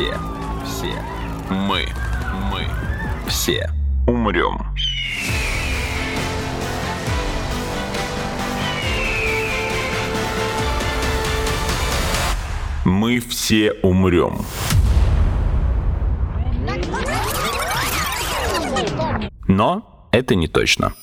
все, все, мы, мы, все умрем. Мы все умрем. Но это не точно.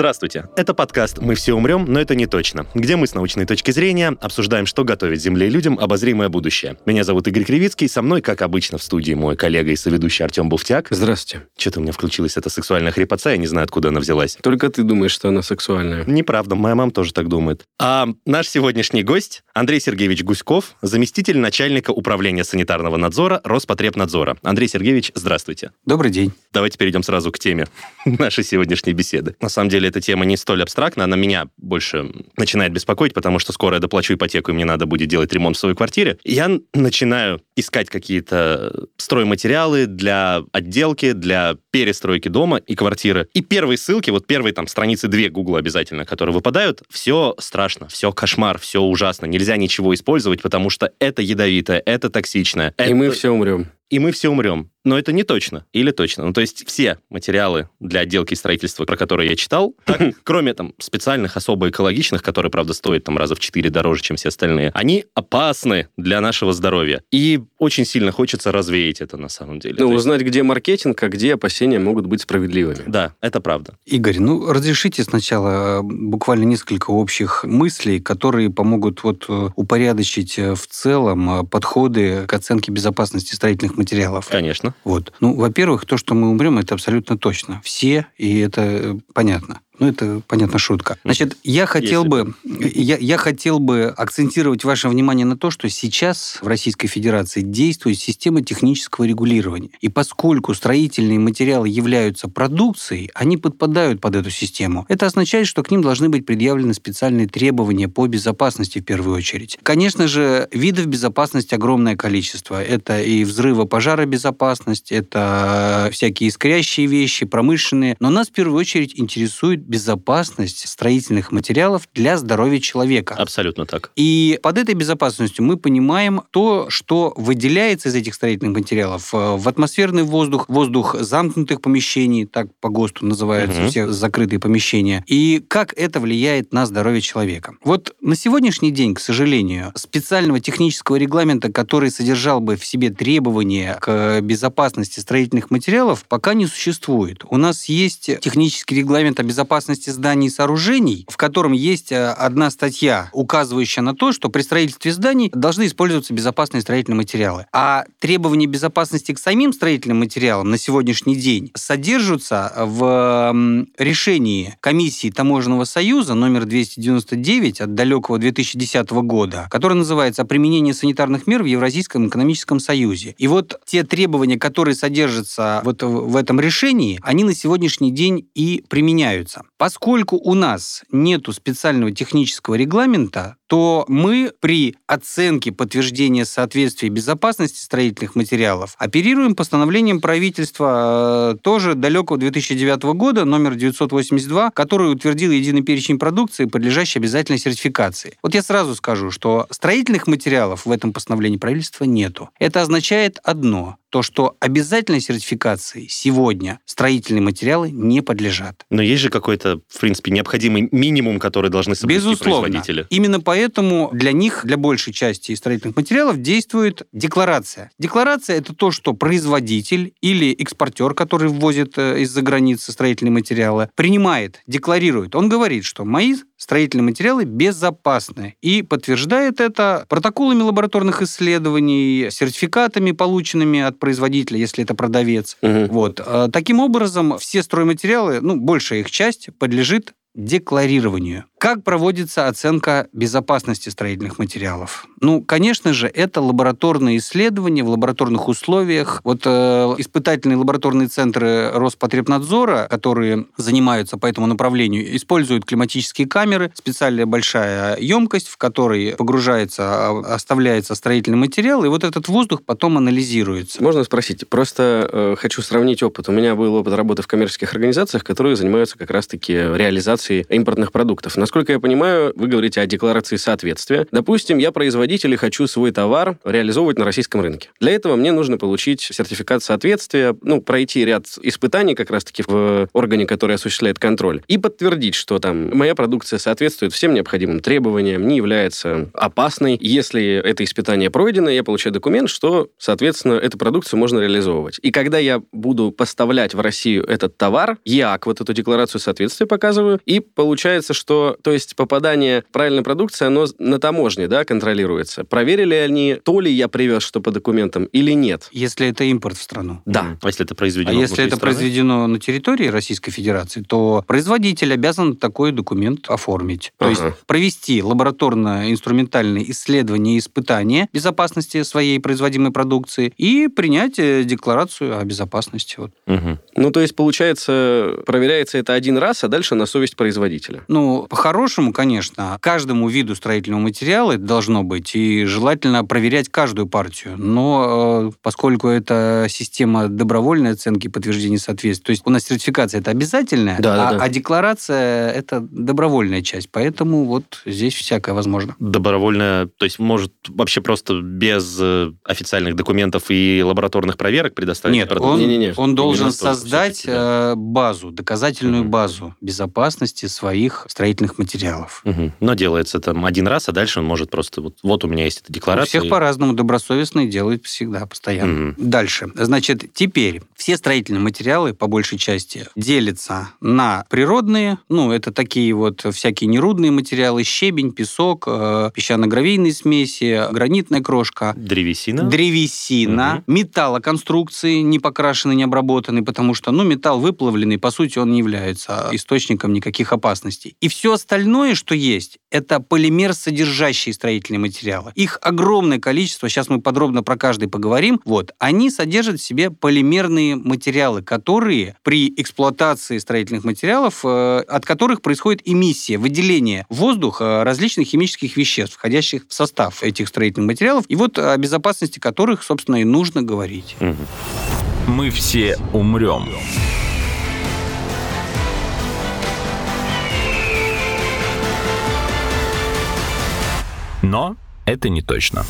Здравствуйте. Это подкаст «Мы все умрем, но это не точно», где мы с научной точки зрения обсуждаем, что готовит Земле и людям обозримое будущее. Меня зовут Игорь Кривицкий, со мной, как обычно, в студии мой коллега и соведущий Артем Буфтяк. Здравствуйте. Что-то у меня включилась эта сексуальная хрипотца, я не знаю, откуда она взялась. Только ты думаешь, что она сексуальная. Неправда, моя мама тоже так думает. А наш сегодняшний гость Андрей Сергеевич Гуськов, заместитель начальника управления санитарного надзора Роспотребнадзора. Андрей Сергеевич, здравствуйте. Добрый день. Давайте перейдем сразу к теме нашей сегодняшней беседы. На самом деле, эта тема не столь абстрактна, она меня больше начинает беспокоить, потому что скоро я доплачу ипотеку, и мне надо будет делать ремонт в своей квартире. Я начинаю искать какие-то стройматериалы для отделки, для перестройки дома и квартиры. И первые ссылки, вот первые там страницы две Гугла обязательно, которые выпадают, все страшно, все кошмар, все ужасно. Нельзя ничего использовать, потому что это ядовитое, это токсичное. И это... мы все умрем. И мы все умрем. Но это не точно. Или точно. Ну, то есть все материалы для отделки и строительства, про которые я читал, так, кроме там специальных, особо экологичных, которые, правда, стоят там раза в четыре дороже, чем все остальные, они опасны для нашего здоровья. И очень сильно хочется развеять это на самом деле. Ну, есть- узнать, где маркетинг, а где опасения могут быть справедливыми. Да, это правда. Игорь, ну разрешите сначала э, буквально несколько общих мыслей, которые помогут вот э, упорядочить э, в целом подходы к оценке безопасности строительных материалов. Конечно. Вот. Ну, во-первых, то, что мы умрем, это абсолютно точно. Все, и это э, понятно. Ну, это, понятно, шутка. Значит, я хотел Если бы, я, я хотел бы акцентировать ваше внимание на то, что сейчас в Российской Федерации действует система технического регулирования. И поскольку строительные материалы являются продукцией, они подпадают под эту систему. Это означает, что к ним должны быть предъявлены специальные требования по безопасности в первую очередь. Конечно же, видов безопасности огромное количество. Это и взрыва пожара безопасность, это всякие искрящие вещи, промышленные. Но нас в первую очередь интересует безопасность строительных материалов для здоровья человека. Абсолютно так. И под этой безопасностью мы понимаем то, что выделяется из этих строительных материалов э, в атмосферный воздух, воздух замкнутых помещений, так по ГОСТу называются Мгм. все закрытые помещения, и как это влияет на здоровье человека. Вот на сегодняшний день, к сожалению, специального технического регламента, который содержал бы в себе требования к безопасности строительных материалов, пока не существует. У нас есть технический регламент о безопасности зданий и сооружений, в котором есть э, одна статья, указывающая на то, что при строительстве зданий должны использоваться безопасные строительные материалы. А требования безопасности к самим строительным материалам на сегодняшний день содержатся в решении комиссии Таможенного союза номер 299 от далекого 2010 года, которое называется «О применении санитарных мер в Евразийском экономическом союзе». И вот те требования, которые содержатся вот в этом решении, они на сегодняшний день и применяются. Поскольку у нас нету специального технического регламента, то мы при оценке подтверждения соответствия безопасности строительных материалов оперируем постановлением правительства э, тоже далекого 2009 года, номер 982, который утвердил единый перечень продукции, подлежащей обязательной сертификации. Вот я сразу скажу, что строительных материалов в этом постановлении правительства нету. Это означает одно, то, что обязательной сертификации сегодня строительные материалы не подлежат. Но есть же какой-то, в принципе, необходимый минимум, который должны соблюсти Безусловно. производители. Именно поэтому для них, для большей части строительных материалов, действует декларация. Декларация – это то, что производитель или экспортер, который ввозит э, из-за границы строительные материалы, принимает, декларирует. Он говорит, что мои строительные материалы безопасны. И подтверждает это протоколами лабораторных исследований, сертификатами, полученными от производителя, если это продавец. Мгм. Вот. Э, Таким образом, все стройматериалы, ну, большая их часть, подлежит декларированию. Как проводится оценка безопасности строительных материалов? Ну, конечно же, это лабораторные исследования в лабораторных условиях. Вот э, испытательные лабораторные центры Роспотребнадзора, которые занимаются по этому направлению, используют климатические камеры, специальная большая емкость, в которой погружается, а, оставляется строительный материал, и вот этот воздух потом анализируется. Можно спросить? Просто э, хочу сравнить опыт. У меня был опыт работы в коммерческих организациях, которые занимаются как раз-таки реализацией импортных продуктов. Насколько я понимаю, вы говорите о декларации соответствия. Допустим, я производитель и хочу свой товар реализовывать на российском рынке. Для этого мне нужно получить сертификат соответствия, ну, пройти ряд испытаний как раз-таки в органе, который осуществляет контроль, и подтвердить, что там моя продукция соответствует всем необходимым требованиям, не является опасной. Если это испытание пройдено, я получаю документ, что, соответственно, эту продукцию можно реализовывать. И когда я буду поставлять в Россию этот товар, ЯК, вот эту декларацию соответствия показываю, и получается, что, то есть попадание правильной продукции, оно на таможне, да, контролируется. Проверили они, то ли я привез что по документам или нет. Если это импорт в страну. Да. А если это произведено А если это страны? произведено на территории Российской Федерации, то производитель обязан такой документ оформить. То Ага. есть провести лабораторно-инструментальные исследования и испытания безопасности своей производимой продукции и принять э, декларацию о безопасности. Вот. Мгм. Ну, то есть, получается, проверяется это один раз, а дальше на совесть производителя. Ну, по-хорошему, конечно, каждому виду строительного материала это должно быть, и желательно проверять каждую партию. Но э, поскольку это система добровольной оценки и подтверждения соответствия, то есть у нас сертификация это обязательная, Да, да, а, да. а декларация это добровольная часть, поэтому вот здесь всякое возможно. Добровольно, то есть может вообще просто без э, официальных документов и лабораторных проверок предоставить Нет, он, Не-не-не. он должен Именно только создать да. э, базу, доказательную Мгм. базу безопасности своих строительных материалов. Мгм. Но делается там один раз, а дальше он может просто... Вот, вот у меня есть эта У декларация. всех по-разному добросовестные делают всегда, постоянно. Мгм. Дальше. Значит, теперь все строительные материалы, по большей части, делятся на природные, ну, это такие вот всякие нерудные материалы, щебень, песок, э, песчано-гравийные смеси, гранитная крошка, Древесина. древесина, металлоконструкции, не покрашенные, не обработанные, потому что, ну, металл выплавленный, по сути, он не является источником никаких опасностей. И все остальное, что есть, это полимер, содержащие строительные материалы. Их огромное количество, сейчас мы подробно про каждый поговорим, вот, они содержат в себе полимерные материалы, которые при эксплуатации строительных материалов, э, от которых происходит эмиссия, выделение в воздух э, различных химических веществ, входящих в состав этих строительных материалов, и вот о безопасности которых, собственно, и нужно говорить. Мы все умрем. Но это не точно.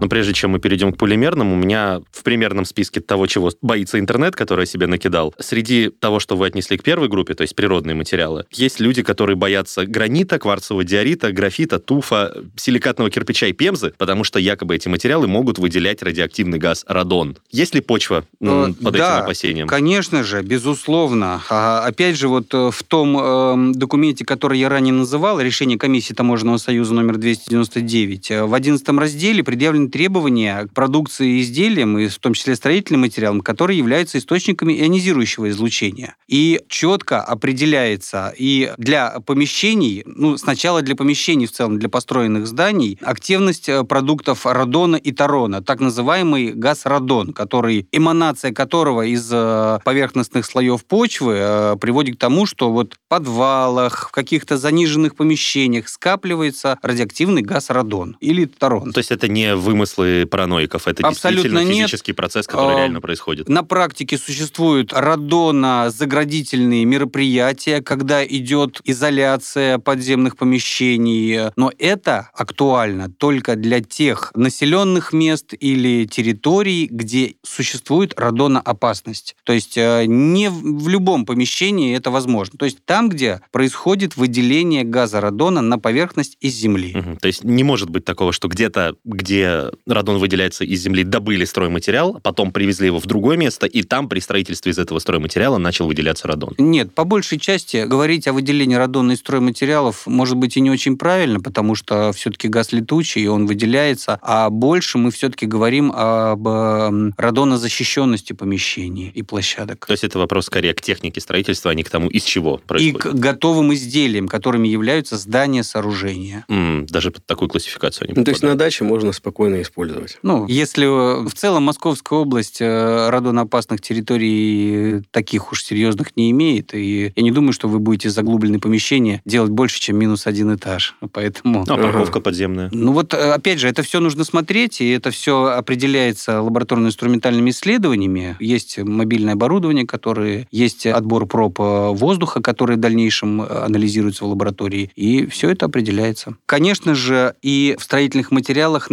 Но прежде чем мы перейдем к полимерным, у меня в примерном списке того, чего боится интернет, который я себе накидал, среди того, что вы отнесли к первой группе, то есть природные материалы, есть люди, которые боятся гранита, кварцевого диорита, графита, туфа, силикатного кирпича и пемзы, потому что якобы эти материалы могут выделять радиоактивный газ радон. Есть ли почва Э, под да, этим опасением? Конечно же, безусловно. А, опять же, вот э, в том эм, документе, который я ранее называл, решение комиссии Таможенного союза номер 299, э, в 11 разделе предъявлены требования к продукции и изделиям, и в том числе строительным материалам, которые являются источниками ионизирующего излучения. И четко определяется и для помещений, ну, сначала для помещений в целом, для построенных зданий, активность э, продуктов радона и тарона, так называемый газ радон, который, эманация которого из э, поверхностных слоев почвы э, приводит к тому, что вот в подвалах, в каких-то заниженных помещениях скапливается радиоактивный газ радон или тарон. То есть это не вымыслы параноиков, это Абсолютно действительно нет. физический процесс, который А, реально происходит. На практике существуют радонозаградительные мероприятия, когда идет изоляция подземных помещений, но это актуально только для тех населенных мест или территорий, где существует радоноопасность. То есть э, не в любом помещении это возможно. То есть там, где происходит выделение газа радона на поверхность из земли. Мгм. То есть не может быть такого, что где-то, где радон выделяется из земли, добыли стройматериал, потом привезли его в другое место, и там при строительстве из этого стройматериала начал выделяться радон. Нет, по большей части говорить о выделении радона из стройматериалов может быть и не очень правильно, потому что все-таки газ летучий, и он выделяется, а больше мы все-таки говорим об эм, радонозащищенности помещений и площадок. То есть это вопрос скорее к технике строительства, а не к тому, из чего И происходит. к готовым изделиям, которыми являются здания, сооружения. М, даже под такую классификацию они Ну, то есть на даче можно спокойно использовать. Ну, если в целом Московская область радонопасных территорий таких уж серьезных не имеет, и я не думаю, что вы будете заглубленные помещения делать больше, чем минус один этаж. Поэтому... А парковка подземная? Ну вот, опять же, это все нужно смотреть, и это все определяется лабораторно-инструментальными исследованиями. Есть мобильное оборудование, которое есть отбор проб воздуха, который в дальнейшем анализируется в лаборатории, и все это определяется. Конечно же, и в строительных материалах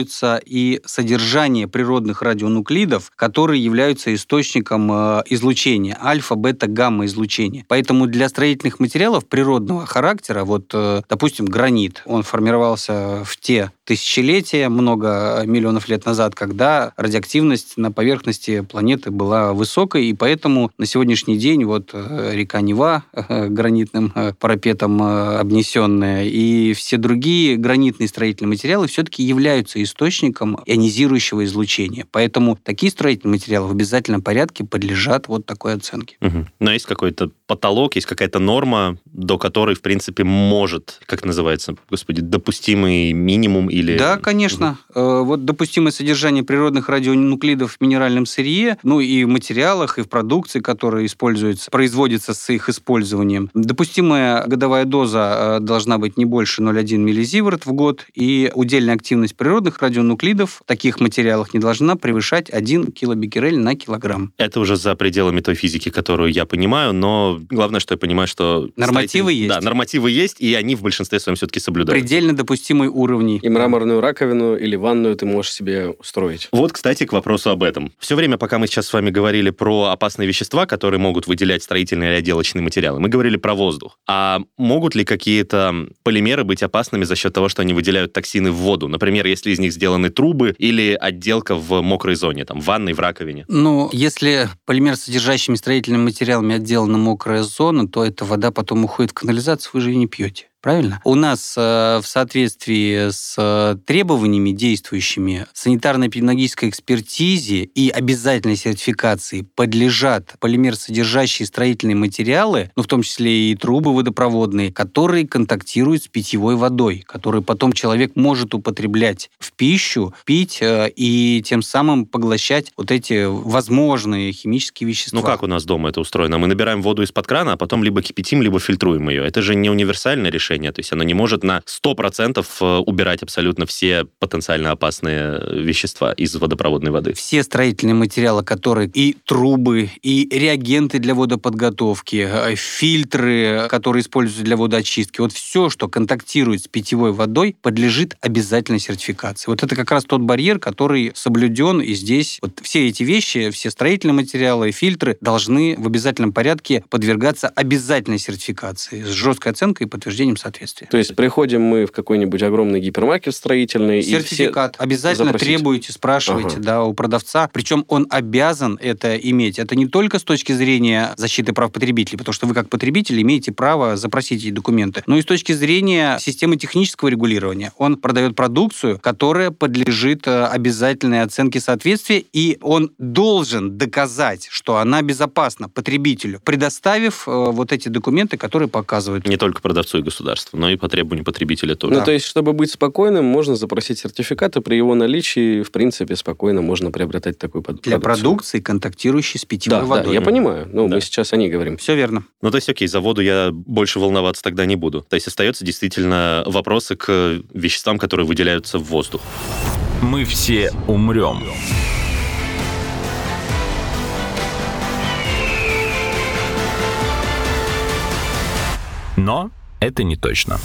нормируется и содержание природных радионуклидов, которые являются источником э, излучения, альфа, бета, гамма излучения. Поэтому для строительных материалов природного характера, вот, э, допустим, гранит, он формировался в те тысячелетия, много миллионов лет назад, когда радиоактивность на поверхности планеты была высокой, и поэтому на сегодняшний день вот э, река Нева гранитным парапетом обнесенная и все другие гранитные строительные материалы все-таки являются источником ионизирующего излучения. Поэтому такие строительные материалы в обязательном порядке подлежат вот такой оценке. Угу. Но есть какой-то потолок, есть какая-то норма, до которой, в принципе, может, как называется, господи, допустимый минимум или... Да, конечно. Угу. Вот допустимое содержание природных радионуклидов в минеральном сырье, ну и в материалах, и в продукции, которая используется, производится с их использованием. Допустимая годовая доза э, должна быть не больше 0,1 миллизиверт в год, и удельная активность природных радионуклидов в таких материалах не должна превышать 1 килобеккерель на килограмм. Это уже за пределами той физики, которую я понимаю, но главное, что я понимаю, что... Нормативы есть. Да, нормативы есть, и они в большинстве своем все-таки соблюдаются. Предельно допустимый уровни. И мраморную раковину или ванную ты можешь себе устроить. Вот, кстати, к вопросу об этом. Все время, пока мы сейчас с вами говорили про опасные вещества, которые могут выделять строительные или отделочные материалы, мы говорили про воздух. А могут ли какие-то полимеры быть опасными за счет того, что они выделяют токсины в воду? Например, если из них сделаны трубы или отделка в мокрой зоне, там, в ванной, в раковине? Ну, если полимер, содержащими строительными материалами отделана мокрая зона, то эта вода потом уходит в канализацию, вы же ее не пьете правильно? У нас э, в соответствии с э, требованиями действующими санитарно-эпидемиологической экспертизе и обязательной сертификации подлежат полимер, содержащие строительные материалы, ну, в том числе и трубы водопроводные, которые контактируют с питьевой водой, которые потом человек может употреблять в пищу, пить э, и тем самым поглощать вот эти возможные химические вещества. Ну, как у нас дома это устроено? Мы набираем воду из-под крана, а потом либо кипятим, либо фильтруем ее. Это же не универсальное решение решение. То есть оно не может на 100% э, убирать абсолютно все потенциально опасные вещества из водопроводной воды. Все строительные материалы, которые и трубы, и реагенты для водоподготовки, э, фильтры, которые используются для водоочистки, вот все, что контактирует с питьевой водой, подлежит обязательной сертификации. Вот это как раз тот барьер, который соблюден, и здесь вот все эти вещи, все строительные материалы, фильтры должны в обязательном порядке подвергаться обязательной сертификации с жесткой оценкой и подтверждением соответствия. То есть приходим мы в какой-нибудь огромный гипермаркет строительный. Сертификат. И Обязательно запросить. требуете, спрашиваете ага. да, у продавца. Причем он обязан это иметь. Это не только с точки зрения защиты прав потребителей, потому что вы как потребитель имеете право запросить эти документы, но и с точки зрения системы технического регулирования. Он продает продукцию, которая подлежит э, обязательной оценке соответствия, и он должен доказать, что она безопасна потребителю, предоставив э, вот эти документы, которые показывают. Не только продавцу и государству государства, но и по требованию потребителя тоже. Ну, то есть, чтобы быть спокойным, можно запросить сертификат, и при его наличии, в принципе, спокойно можно приобретать такой продукцию. Для продукции, контактирующей с питьевой да, водой. Да, я понимаю. Ну, да. мы сейчас о ней говорим. Все верно. Ну, то есть, окей, за воду я больше волноваться тогда не буду. То есть, остается действительно вопросы к веществам, которые выделяются в воздух. Мы все умрем. Но это не точно.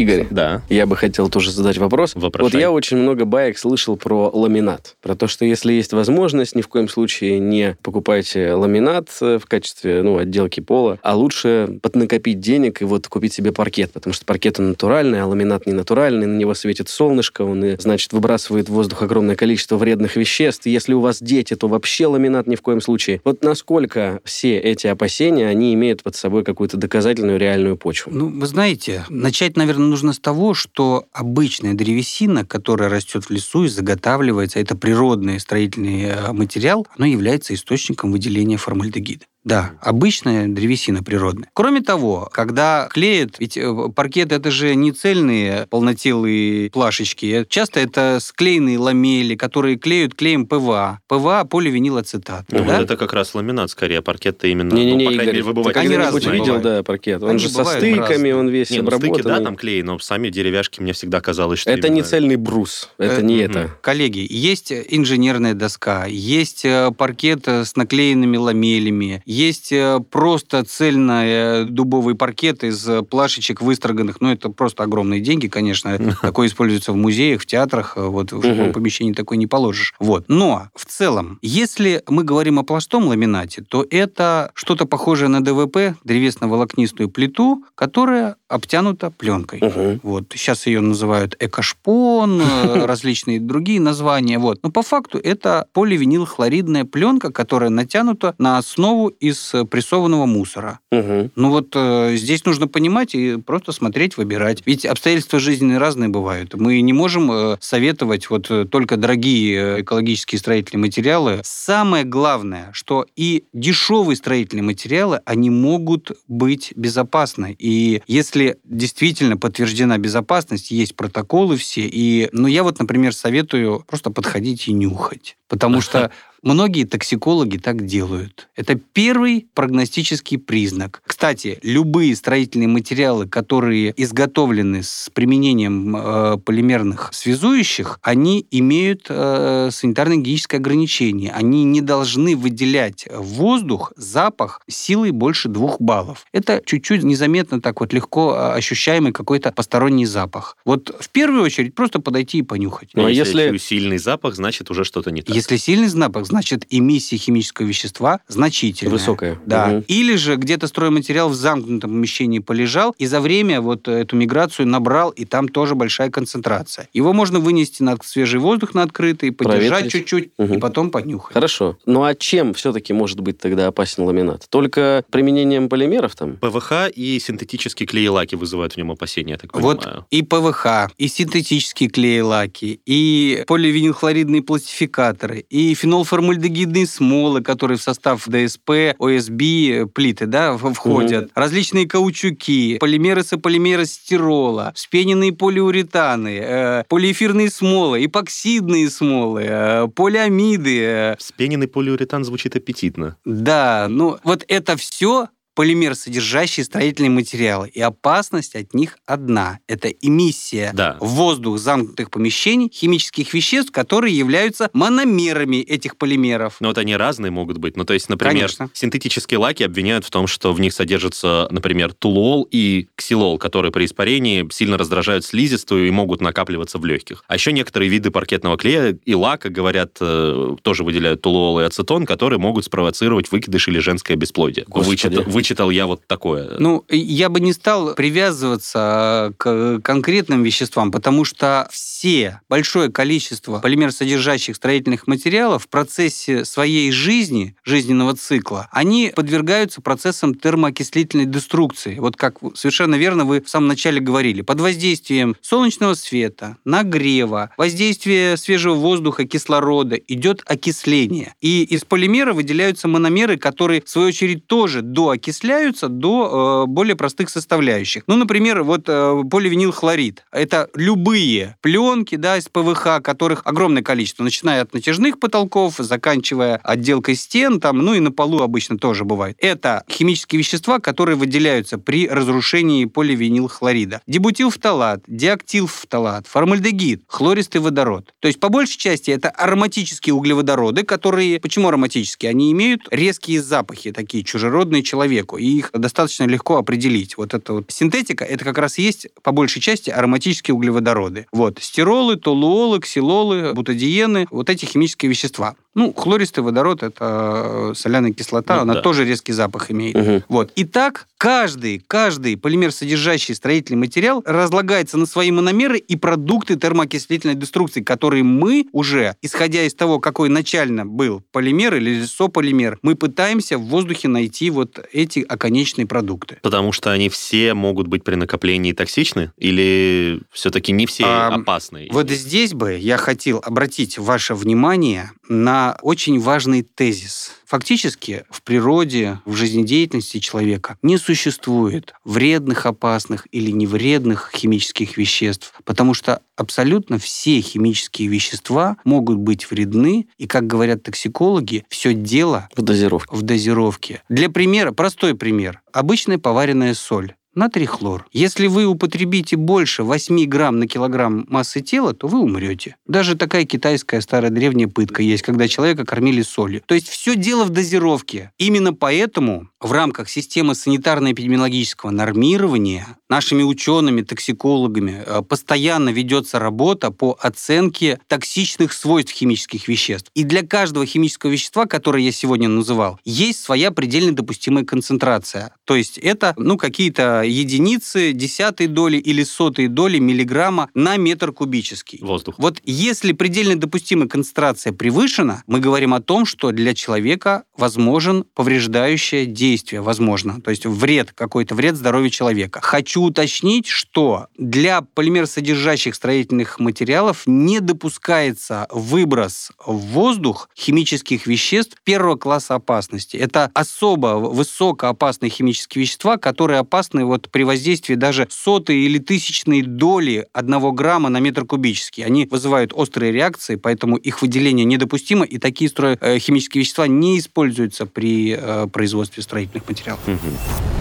Игорь, да. я бы хотел тоже задать вопрос. Вопрошай. Вот я очень много баек слышал про ламинат. Про то, что если есть возможность, ни в коем случае не покупайте ламинат э, в качестве ну, отделки пола, а лучше поднакопить денег и вот купить себе паркет, потому что паркет он натуральный, а ламинат не натуральный, на него светит солнышко, он, и, значит, выбрасывает в воздух огромное количество вредных веществ. Если у вас дети, то вообще ламинат ни в коем случае. Вот насколько все эти опасения, они имеют под собой какую-то доказательную реальную почву? Ну, вы знаете, начать, наверное, нужно с того, что обычная древесина, которая растет в лесу и заготавливается, это природный строительный э, материал, оно является источником выделения формальдегида. Да, обычная древесина природная. Кроме того, когда клеят, ведь э, паркет это же не цельные полнотелые плашечки, часто это склеенные ламели, которые клеют клеем ПВА. ПВА поливинилацетат. Ну, да? вот это как раз ламинат скорее, паркет-то именно... Ну, по крайней мере, бываете ты они когда-нибудь разные видел, бывают. да, паркет? Он Они же со стыками, разные. он весь Не, ну стыки, обработанный. да, там клей, но сами деревяшки мне всегда казалось, что Это не именно- цельный брус, это Э, не мгм. это. Коллеги, есть инженерная доска, есть э, паркет э, с наклеенными ламелями, есть э, просто цельный дубовый паркет из э, плашечек выстроганных. Ну, это просто огромные деньги, конечно. Такое используется в музеях, в театрах. э, Вот в помещении такой не положишь. Вот. Но в целом, если мы говорим о пластом ламинате, то это что-то похожее на ДВП, древесно-волокнистую плиту, которая обтянута пленкой. Мгм. Вот. Сейчас ее называют экошпон, э, различные другие названия. Вот. Но по факту это поливинилхлоридная пленка, которая натянута на основу из э, прессованного мусора. Ну вот э, здесь нужно понимать и просто смотреть, выбирать. Ведь обстоятельства жизненные разные бывают. Мы не можем э, советовать вот э, только дорогие экологические строительные материалы. Самое главное, что и дешевые строительные материалы, они могут быть безопасны. И если действительно подтверждена безопасность, есть протоколы все. И, ну, я вот, например, советую просто подходить и нюхать. Потому что Многие токсикологи так делают. Это первый прогностический признак. Кстати, любые строительные материалы, которые изготовлены с применением э, полимерных связующих, они имеют э, санитарно-гигиеническое ограничение. Они не должны выделять в воздух запах силой больше двух баллов. Это чуть-чуть незаметно так вот легко э, ощущаемый какой-то посторонний запах. Вот в первую очередь просто подойти и понюхать. Ну, а если... если- сильный запах, значит уже что-то не так. Если сильный запах, значит эмиссия химического вещества значительная. Высокая. Да. Мгм. Или же где-то стройматериал в замкнутом помещении полежал, и за время вот эту миграцию набрал, и там тоже большая концентрация. Его можно вынести на свежий воздух, на открытый, подержать Проветрить. чуть-чуть, Мгм. и потом понюхать. Хорошо. Ну а чем все-таки может быть тогда опасен ламинат? Только применением полимеров там? ПВХ и синтетические клеи-лаки вызывают в нем опасения, я так Вот понимаю. и ПВХ, и синтетические клеи-лаки, и поливинилхлоридные пластификаторы, и фенолформальдегидные смолы, которые в состав ДСП, ОСБ, плиты, да, входят, различные каучуки, полимеры сополимеры стирола, вспененные полиуретаны, э, полиэфирные смолы, эпоксидные смолы, э, полиамиды, э, Вспененный полиуретан звучит аппетитно. да, ну вот это все полимер, содержащие строительные материалы. И опасность от них одна. Это эмиссия Да. в воздух замкнутых помещений химических веществ, которые являются мономерами этих полимеров. Но вот они разные могут быть. Ну, то есть, например, Конечно. синтетические лаки обвиняют в том, что в них содержится, например, тулуол и ксилол, которые при испарении сильно раздражают слизистую и могут накапливаться в легких. А еще некоторые виды паркетного клея и лака, говорят, э, тоже выделяют тулуол и ацетон, которые могут спровоцировать выкидыш или женское бесплодие. Господи. Вычитал, вычитал я вот такое. Ну, я бы не стал привязываться к конкретным веществам, потому что все, большое количество полимерсодержащих строительных материалов в процессе своей жизни, жизненного цикла, они подвергаются процессам термоокислительной деструкции. Вот как совершенно верно вы в самом начале говорили. Под воздействием солнечного света, нагрева, воздействия свежего воздуха, кислорода идет окисление. И из полимера выделяются мономеры, которые, в свою очередь, тоже доокисляются до э, более простых составляющих. Ну, например, вот э, поливинилхлорид. Это любые пленки да, из ПВХ, которых огромное количество, начиная от натяжных потолков, заканчивая отделкой стен, там, ну и на полу обычно тоже бывает. Это химические вещества, которые выделяются при разрушении поливинилхлорида. Дебутилфталат, диактилфталат, формальдегид, хлористый водород. То есть, по большей части, это ароматические углеводороды, которые... Почему ароматические? Они имеют резкие запахи, такие чужеродные человеку, и их достаточно легко определить. Вот эта вот синтетика, это как раз есть, по большей части, ароматические углеводороды. Вот. Стиролы, толуолы, ксилолы, бутадиены, вот эти химические вещества. Ну, хлористый водород – это э, соляная кислота, Ну она да. тоже резкий запах имеет. Мгм. Вот. Итак, каждый, каждый полимер, содержащий строительный материал, разлагается на свои мономеры и продукты термоокислительной деструкции, которые мы уже, исходя из того, какой начально был полимер или сополимер, мы пытаемся в воздухе найти вот эти оконечные продукты. Потому что они все могут быть при накоплении токсичны? Или все-таки не все А, опасны? Вот здесь бы я хотел обратить ваше внимание на на очень важный тезис. Фактически в природе, в жизнедеятельности человека не существует вредных, опасных или невредных химических веществ, потому что абсолютно все химические вещества могут быть вредны, и, как говорят токсикологи, все дело В дозировке. в дозировке. Для примера, простой пример. Обычная поваренная соль. Натрий хлор. Если вы употребите больше 8 грамм на килограмм массы тела, то вы умрете. Даже такая китайская старая древняя пытка есть, когда человека кормили солью. То есть все дело в дозировке. Именно поэтому в рамках системы санитарно-эпидемиологического нормирования нашими учеными, токсикологами э, постоянно ведется работа по оценке токсичных свойств химических веществ. И для каждого химического вещества, которое я сегодня называл, есть своя предельно допустимая концентрация. То есть это ну, какие-то единицы, десятые доли или сотые доли миллиграмма на метр кубический. Воздух. Вот если предельно допустимая концентрация превышена, мы говорим о том, что для человека возможен повреждающее действие, возможно, то есть вред, какой-то вред здоровью человека. Хочу уточнить, что для полимерсодержащих строительных материалов не допускается выброс в воздух химических веществ первого класса опасности. Это особо высокоопасные химические вещества, которые опасны вот при воздействии даже сотой или тысячной доли одного грамма на метр кубический. Они вызывают острые реакции, поэтому их выделение недопустимо, и такие стро... э, химические вещества не используются при э, производстве строительных материалов.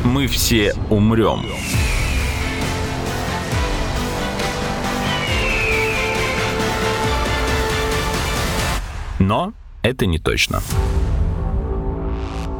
Мы все умрем. Но это не точно.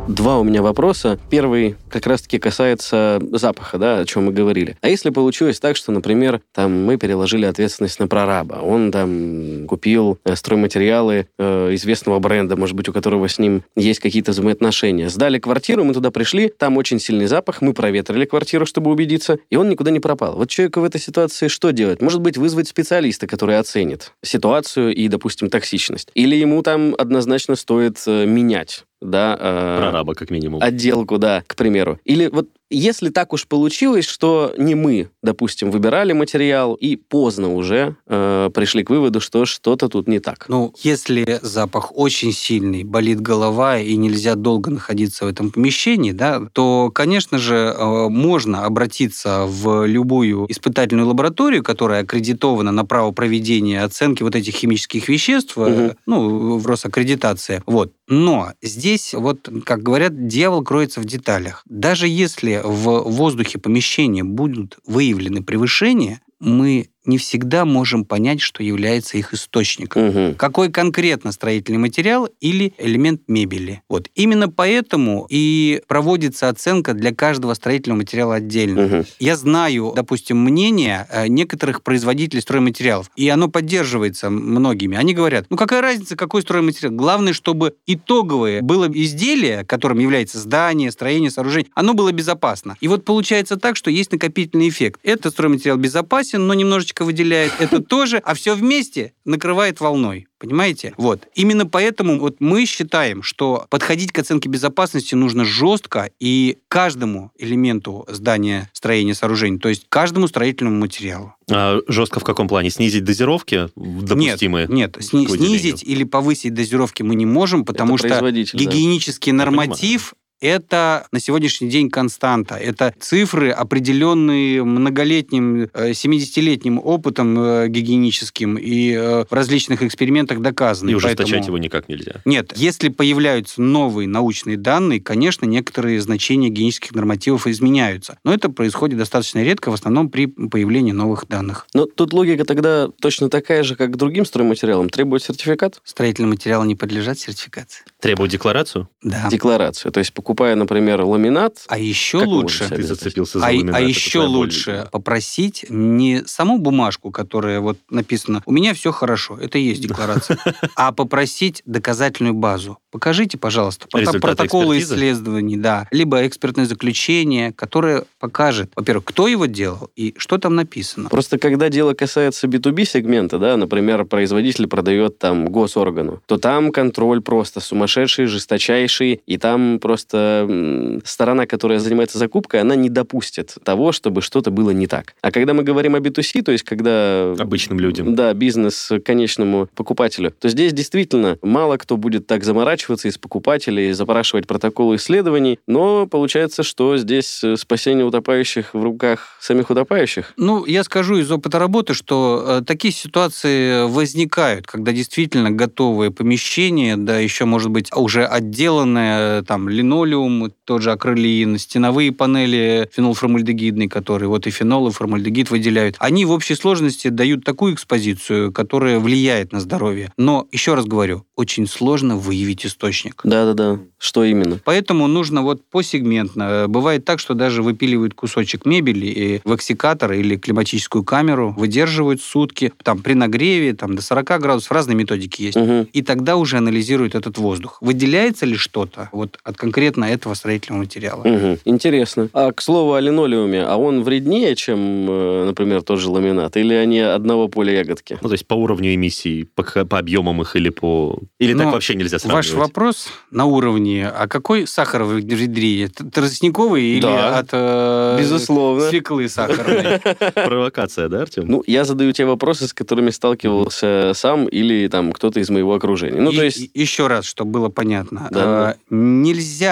Два у меня вопроса. Первый как раз-таки касается запаха, да, о чем мы говорили. А если получилось так, что, например, там мы переложили ответственность на прораба, он там купил э, стройматериалы э, известного бренда, может быть, у которого с ним есть какие-то взаимоотношения. Сдали квартиру, мы туда пришли, там очень сильный запах, мы проветрили квартиру, чтобы убедиться, и он никуда не пропал. Вот человеку в этой ситуации что делать? Может быть, вызвать специалиста, который оценит ситуацию и, допустим, токсичность. Или ему там однозначно стоит э, менять да, э, Прораба, как минимум. отделку, да, к примеру. Или вот если так уж получилось, что не мы, допустим, выбирали материал и поздно уже э, пришли к выводу, что что-то тут не так. Ну, если запах очень сильный, болит голова и нельзя долго находиться в этом помещении, да, то, конечно же, э, можно обратиться в любую испытательную лабораторию, которая аккредитована на право проведения оценки вот этих химических веществ, э, Мгм. ну, в Росаккредитация. Вот. Но здесь, вот, как говорят, дьявол кроется в деталях. Даже если в воздухе помещения будут выявлены превышения, мы не всегда можем понять, что является их источником. Мгм. Какой конкретно строительный материал или элемент мебели. Вот именно поэтому и проводится оценка для каждого строительного материала отдельно. Мгм. Я знаю, допустим, мнение э, некоторых производителей стройматериалов, и оно поддерживается многими. Они говорят, ну какая разница, какой стройматериал? Главное, чтобы итоговое было изделие, которым является здание, строение, сооружение, оно было безопасно. И вот получается так, что есть накопительный эффект. Этот стройматериал безопасен, но немножечко выделяет это тоже, а все вместе накрывает волной. Понимаете? Вот. Именно поэтому вот мы считаем, что подходить к оценке безопасности нужно жестко и каждому элементу здания, строения, сооружения, то есть каждому строительному материалу. А жестко в каком плане? Снизить дозировки допустимые? Нет, нет сни- снизить или повысить дозировки мы не можем, потому Это что да. гигиенический понимаю. норматив это на сегодняшний день константа. Это цифры, определенные многолетним, э, 70-летним опытом э, гигиеническим и э, в различных экспериментах доказаны. И ужесточать Поэтому- его никак нельзя. Нет, если появляются новые научные данные, конечно, некоторые значения гигиенических нормативов изменяются. Но это происходит достаточно редко, в основном при появлении новых данных. Но тут логика тогда точно такая же, как к другим стройматериалам. Требует сертификат, Строительные материалы не подлежат сертификации. Требует декларацию? Да. декларацию. То есть, покупая, например, ламинат, А еще лучше... Ты зацепился за А, ламинат, а еще боль, лучше да. попросить не саму бумажку, которая вот написана «У меня все хорошо», это и есть декларация, а попросить доказательную базу. Покажите, пожалуйста, протоколы экспертизы? исследований, да, либо экспертное заключение, которое покажет, во-первых, кто его делал и что там написано. Просто когда дело касается B2B сегмента, да, например, производитель продает там госоргану, то там контроль просто сумасшедший, жесточайший, и там просто что сторона, которая занимается закупкой, она не допустит того, чтобы что-то было не так. А когда мы говорим о B2C, то есть когда... Обычным людям. Да, бизнес к конечному покупателю, то здесь действительно мало кто будет так заморачиваться из покупателей, запрашивать протоколы исследований, но получается, что здесь э, спасение утопающих в руках самих утопающих. Ну, я скажу из опыта работы, что э, такие ситуации возникают, когда действительно готовые помещения, да, еще, может быть, уже отделанное, там, линолеум, тот же акрилин, стеновые панели фенолформальдегидные, которые вот и фенол, и формальдегид выделяют, они в общей сложности дают такую экспозицию, которая влияет на здоровье. Но, еще раз говорю, очень сложно выявить источник. Да-да-да. Что именно? Поэтому нужно вот посегментно. Бывает так, что даже выпиливают кусочек мебели и в эксикатор или климатическую камеру, выдерживают сутки, там при нагреве, там до 40 градусов, разные методики есть. Мгм. И тогда уже анализируют этот воздух. Выделяется ли что-то вот от конкретно этого строительного материала? Мгм. Интересно. А к слову о линолеуме, а он вреднее, чем, э, например, тот же ламинат? Или они одного поля ягодки? Ну, то есть по уровню эмиссий, по, по объемам их или по... Или так Но вообще нельзя сравнивать? Ваш вопрос на уровне, а какой сахар в ведре? Т- Тростниковый или Да. от э, Безусловно. свеклы сахарной? Провокация, да, Артем? Ну, я задаю те вопросы, с которыми сталкивался сам или там кто-то из моего окружения. Ну, то есть... еще раз, чтобы было понятно. Да.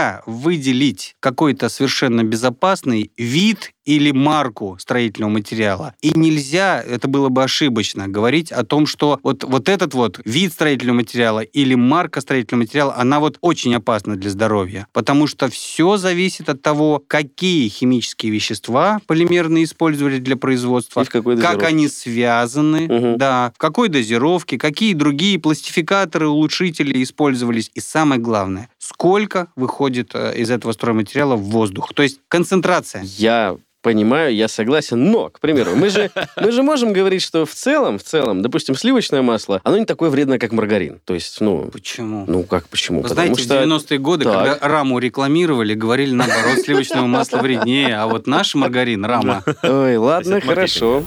Нельзя выделить какой-то совершенно безопасный вид или марку строительного материала. И нельзя, это было бы ошибочно, говорить о том, что вот, вот этот вот вид строительного материала или марка строительного материала, она вот очень опасна для здоровья. Потому что все зависит от того, какие химические вещества полимерные использовали для производства, как они связаны, Мгм. да, в какой дозировке, какие другие пластификаторы, улучшители использовались. И самое главное, сколько выходит э, из этого стройматериала в воздух. То есть концентрация. Я понимаю, я согласен, но, к примеру, мы же, мы же можем говорить, что в целом, в целом, допустим, сливочное масло, оно не такое вредное, как маргарин. То есть, ну, Почему? ну как, почему? Вы Потому знаете, что... в 90-е годы, Так. когда раму рекламировали, говорили, наоборот, сливочного масла вреднее, а вот наш маргарин, рама, Ой, ладно, хорошо.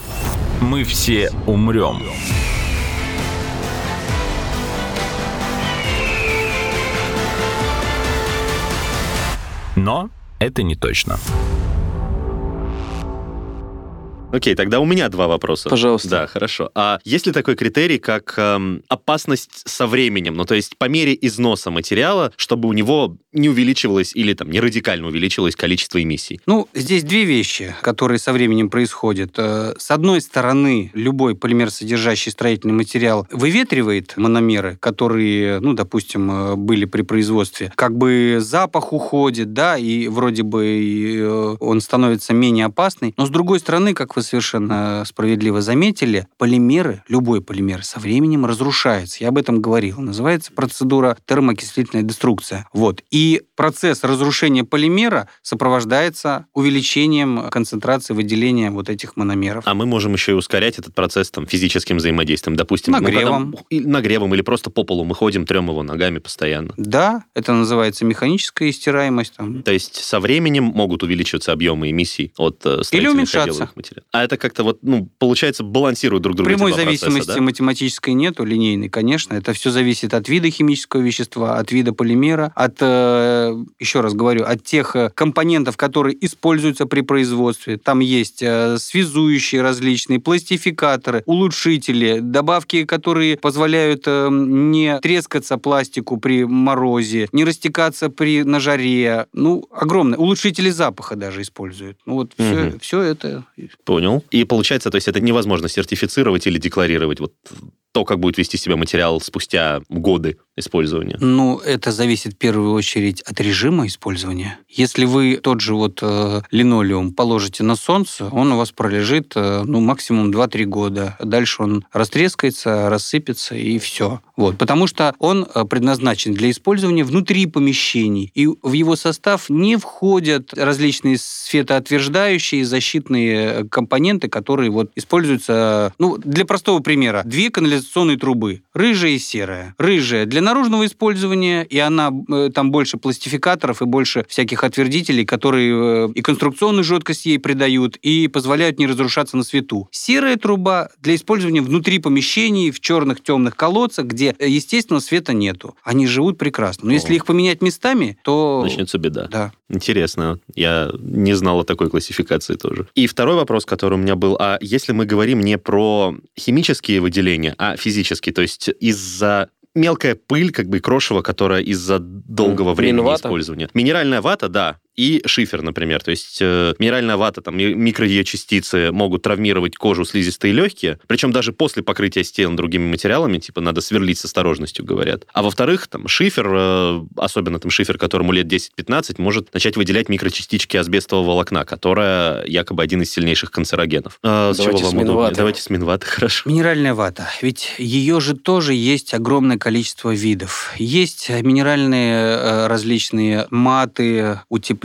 Мы все умрем. Но это не точно. Окей, тогда у меня два вопроса. Пожалуйста. Да, хорошо. А есть ли такой критерий, как эм, опасность со временем? Ну, то есть по мере износа материала, чтобы у него не увеличивалось или там не радикально увеличилось количество эмиссий? Ну, здесь две вещи, которые со временем происходят. Э, С одной стороны, любой полимер, содержащий строительный материал, выветривает мономеры, которые, ну, допустим, э, были при производстве. Как бы запах уходит, да, и вроде бы э, он становится менее опасный. Но с другой стороны, как вы совершенно справедливо заметили, полимеры, любой полимер со временем разрушается. Я об этом говорил. Называется процедура термоокислительная деструкция. Вот. И процесс разрушения полимера сопровождается увеличением концентрации выделения вот этих мономеров. А мы можем еще и ускорять этот процесс там, физическим взаимодействием. Допустим, ну, Нагревом. и- нагревом или просто по полу мы ходим, трем его ногами постоянно. Да, это называется механическая истираемость. Там. То есть со временем могут увеличиваться объемы эмиссий от э, строительных уменьшаться. отделов материалов. А это как-то вот, ну, получается, балансируют друг друга Прямой процесса, зависимости да? математической нету, линейной, конечно. Это все зависит от вида химического вещества, от вида полимера, от, э, еще раз говорю, от тех э, компонентов, которые используются при производстве. Там есть э, связующие различные, пластификаторы, улучшители, добавки, которые позволяют не трескаться пластику при морозе, не растекаться при на жаре. Ну, огромное. Улучшители запаха даже используют. Ну, вот все, Мгм. все это Понял. И получается, то есть это невозможно сертифицировать или декларировать вот то, как будет вести себя материал спустя годы использования. Ну, это зависит в первую очередь от режима использования. Если вы тот же вот э, линолеум положите на солнце, он у вас пролежит э, ну, максимум 2-3 года. Дальше он растрескается, рассыпется и все. Вот. Потому что он э, предназначен для использования внутри помещений. И в его состав не входят различные светоотверждающие защитные э, компоненты, которые вот используются, ну, для простого примера. Две канализационные трубы, рыжая и серая. Рыжая для наружного использования, и она э, там больше пластификаторов и больше всяких отвердителей, которые э, и конструкционную жесткость ей придают, и позволяют не разрушаться на свету. Серая труба для использования внутри помещений, в черных темных колодцах, где, э, естественно, света нету. Они живут прекрасно. Но если их поменять местами, то... Начнется беда. Да. Интересно. Я не знал о такой классификации тоже. И второй вопрос, который у меня был, а если мы говорим не про химические выделения, а физические, то есть из-за мелкая пыль, как бы крошево, которая из-за долгого времени Минвата? использования. Минеральная вата, да, и шифер, например. То есть э, минеральная вата, там ми- микро ее частицы могут травмировать кожу, слизистые легкие, причем даже после покрытия стен другими материалами, типа надо сверлить с осторожностью, говорят. А во-вторых, там шифер, э, особенно там шифер, которому лет 10-15, может начать выделять микрочастички асбестового волокна, которое якобы один из сильнейших канцерогенов. Э, с Давайте чего с вам удобнее? Давайте с минваты, хорошо. Минеральная вата. Ведь ее же тоже есть огромное количество видов. Есть минеральные э, различные маты,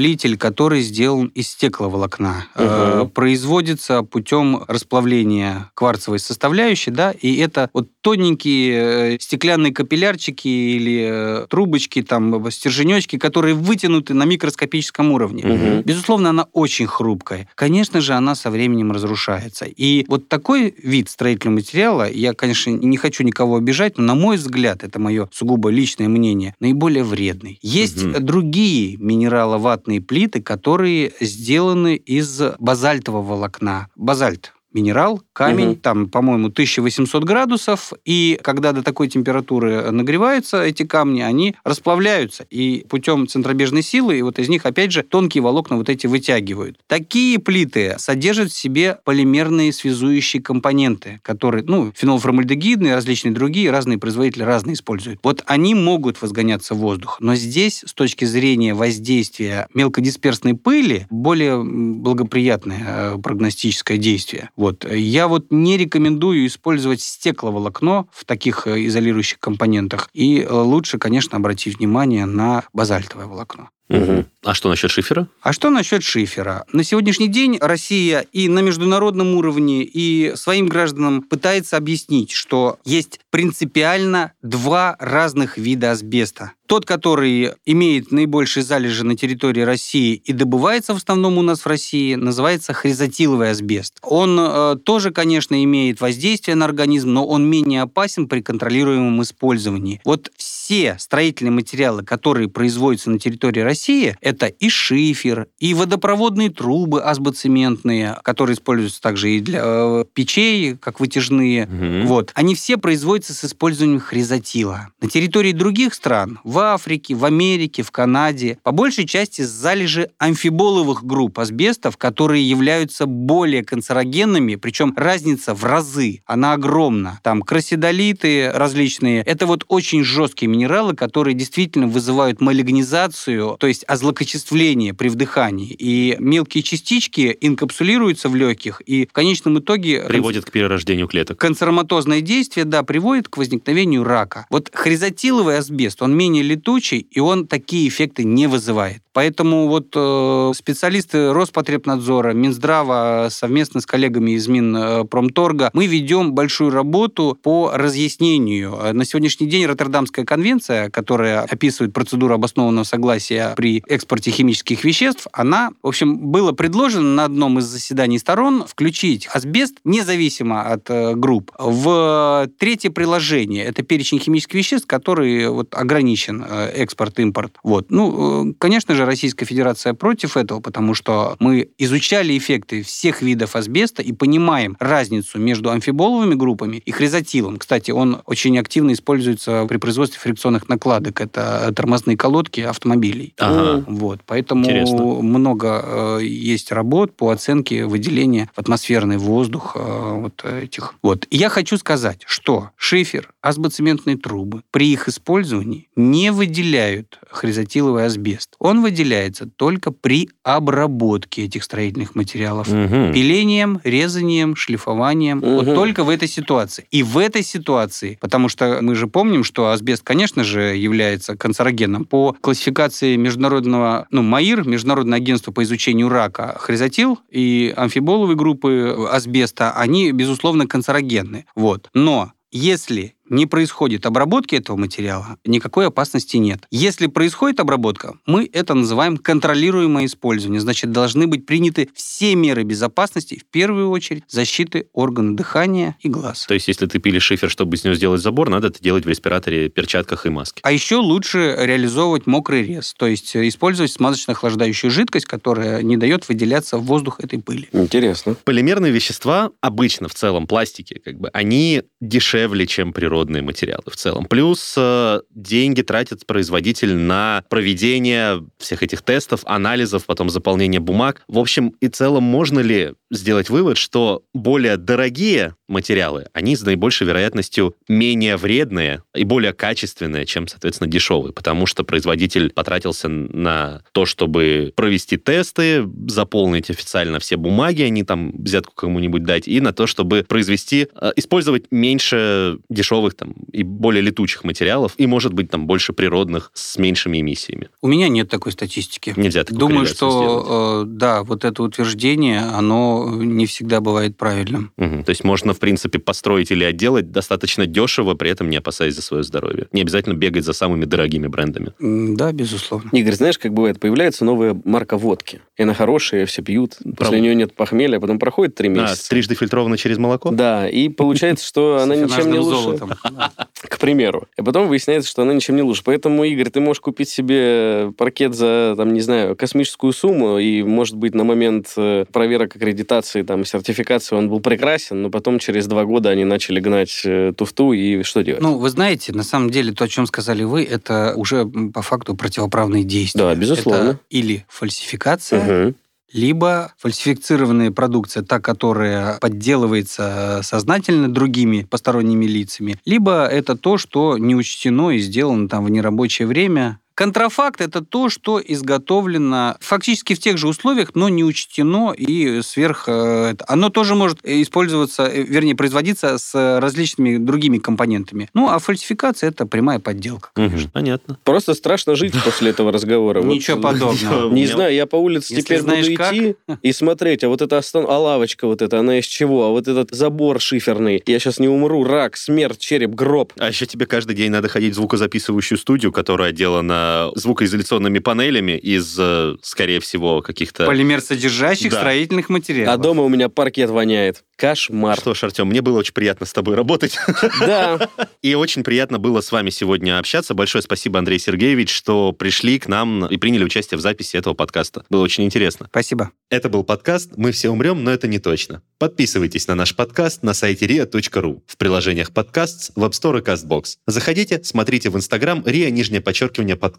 утеплитель, который сделан из стекловолокна. Э, Мгм. Производится путем расплавления кварцевой составляющей, да, и это вот тоненькие э, стеклянные капиллярчики или э, трубочки, там, стерженечки, которые вытянуты на микроскопическом уровне. Мгм. Безусловно, она очень хрупкая. Конечно же, она со временем разрушается. И вот такой вид строительного материала, я, конечно, не хочу никого обижать, но, на мой взгляд, это мое сугубо личное мнение, наиболее вредный. Есть Мгм. другие минераловатные плиты, которые сделаны из базальтового волокна. Базальт минерал, камень, Мгм. там, по-моему, 1800 градусов, и когда до такой температуры нагреваются эти камни, они расплавляются, и путем центробежной силы, и вот из них, опять же, тонкие волокна вот эти вытягивают. Такие плиты содержат в себе полимерные связующие компоненты, которые, ну, фенолформальдегидные, различные другие, разные производители разные используют. Вот они могут возгоняться в воздух, но здесь, с точки зрения воздействия мелкодисперсной пыли, более благоприятное э, прогностическое действие. Вот. Я вот не рекомендую использовать стекловолокно в таких э, изолирующих компонентах. И э, лучше, конечно, обратить внимание на базальтовое волокно. Мгм. А что насчет шифера? А что насчет шифера? На сегодняшний день Россия и на международном уровне, и своим гражданам пытается объяснить, что есть принципиально два разных вида асбеста. Тот, который имеет наибольшие залежи на территории России и добывается в основном у нас в России, называется хризотиловый асбест. Он э, тоже, конечно, имеет воздействие на организм, но он менее опасен при контролируемом использовании. Вот все строительные материалы, которые производятся на территории России, это и шифер, и водопроводные трубы азбоцементные, которые используются также и для э, печей, как вытяжные. Мгм. Вот. Они все производятся с использованием хризотила. На территории других стран, в Африке, в Америке, в Канаде, по большей части залежи амфиболовых групп асбестов, которые являются более канцерогенными, причем разница в разы, она огромна. Там красидолиты различные. Это вот очень жесткие минералы, которые действительно вызывают малигнизацию, то есть озлокочествление при вдыхании. И мелкие частички инкапсулируются в легких, и в конечном итоге Приводит к перерождению клеток. Канцероматозное действие, да, приводит к возникновению рака. Вот хризотиловый асбест, он менее летучий, и он такие эффекты не вызывает. Поэтому вот э, специалисты Роспотребнадзора, Минздрава совместно с коллегами из Минпромторга мы ведем большую работу по разъяснению. Э, На сегодняшний день Роттердамская конвенция, которая описывает процедуру обоснованного согласия при экспорте химических веществ, она, в общем, было предложено на одном из заседаний сторон включить асбест независимо от э, групп в третье приложение. Это перечень химических веществ, который вот ограничен э, экспорт-импорт. Вот. Ну, э, конечно же, Российская Федерация против этого, потому что мы изучали эффекты всех видов асбеста и понимаем разницу между амфиболовыми группами и хризотилом. Кстати, он очень активно используется при производстве фрикционных накладок. Это тормозные колодки автомобилей. Ага. Вот, поэтому Интересно. много э, есть работ по оценке выделения в атмосферный воздух э, вот этих. Вот. И я хочу сказать, что шифер, азбоцементные трубы при их использовании не выделяют хризотиловый асбест. Он выделяется только при обработке этих строительных материалов. Мгм. Пилением, резанием, шлифованием. Вот Мгм. только в этой ситуации. И в этой ситуации, потому что мы же помним, что асбест, конечно же, является канцерогеном. По классификации международного, ну, МАИР, Международное агентство по изучению рака, хризотил и амфиболовые группы асбеста, они, безусловно, канцерогенны. Вот. Но если не происходит обработки этого материала, никакой опасности нет. Если происходит обработка, мы это называем контролируемое использование. Значит, должны быть приняты все меры безопасности, в первую очередь защиты органа дыхания и глаз. То есть, если ты пилишь шифер, чтобы из него сделать забор, надо это делать в респираторе, перчатках и маске. А еще лучше реализовывать мокрый рез, то есть использовать смазочно-охлаждающую жидкость, которая не дает выделяться в воздух этой пыли. Интересно. Полимерные вещества обычно в целом пластики, как бы, они дешевле, чем природные материалы в целом. Плюс э, деньги тратит производитель на проведение всех этих тестов, анализов, потом заполнение бумаг. В общем и целом можно ли сделать вывод, что более дорогие материалы, они с наибольшей вероятностью менее вредные и более качественные, чем, соответственно, дешевые, потому что производитель потратился на то, чтобы провести тесты, заполнить официально все бумаги, они там взятку кому-нибудь дать, и на то, чтобы произвести, э, использовать меньше дешевых там и более летучих материалов, и, может быть, там больше природных с меньшими эмиссиями. У меня нет такой статистики. Нельзя такую Думаю, что э, да, вот это утверждение, оно не всегда бывает правильным. Мгм. То есть можно, в принципе, построить или отделать достаточно дешево, при этом не опасаясь за свое здоровье. Не обязательно бегать за самыми дорогими брендами. Да, безусловно. Игорь, знаешь, как бывает, появляется новая марка водки. И она хорошая, все пьют. После Правда. нее нет похмелья, потом проходит три А, месяца. трижды фильтровано через молоко? Да, и получается, что она ничем не лучше. К примеру. И потом выясняется, что она ничем не лучше. Поэтому, Игорь, ты можешь купить себе паркет за, там, не знаю, космическую сумму, и, может быть, на момент э, проверок аккредитации, там, сертификации он был прекрасен, но потом через два года они начали гнать э, туфту, и что делать? Ну, вы знаете, на самом деле то, о чем сказали вы, это уже по факту противоправные действия. Да, безусловно. Это или фальсификация, Мгм. Либо фальсифицированная продукция, та, которая подделывается сознательно другими посторонними лицами, либо это то, что не учтено и сделано там в нерабочее время. Контрафакт – это то, что изготовлено фактически в тех же условиях, но не учтено и сверх... э, Оно тоже может использоваться, э, вернее, производиться с различными другими компонентами. Ну, а фальсификация – это прямая подделка. Мгм. Понятно. Просто страшно жить после этого разговора. Ничего подобного. Не знаю, я по улице теперь буду идти и смотреть, а вот эта а лавочка вот эта, она из чего? А вот этот забор шиферный. Я сейчас не умру, рак, смерть, череп, гроб. А еще тебе каждый день надо ходить в звукозаписывающую студию, которая отделана звукоизоляционными панелями из, э, скорее всего, каких-то... Полимер содержащих Да. строительных материалов. А дома у меня паркет воняет. Кошмар. Что ж, Артем, мне было очень приятно с тобой работать. Да. И очень приятно было с вами сегодня общаться. Большое спасибо, Андрей Сергеевич, что пришли к нам и приняли участие в записи этого подкаста. Было очень интересно. Спасибо. Это был подкаст «Мы все умрем, но это не точно». Подписывайтесь на наш подкаст на сайте ria.ru, в приложениях подкаст, в App Store и CastBox. Заходите, смотрите в Instagram ria, нижнее подчеркивание, подкаст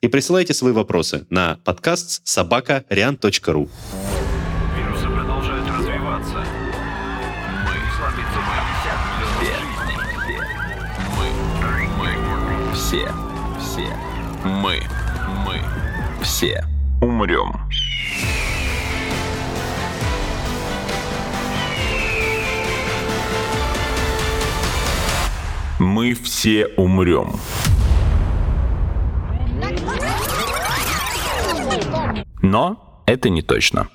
и присылайте свои вопросы на подкаст собака rian.ru. Вирусы продолжают развиваться. Мы слабится мы. Все. Мы. Мы. Все. Все. Мы. Мы. Все. Умрем. Мы все умрем. Но это не точно.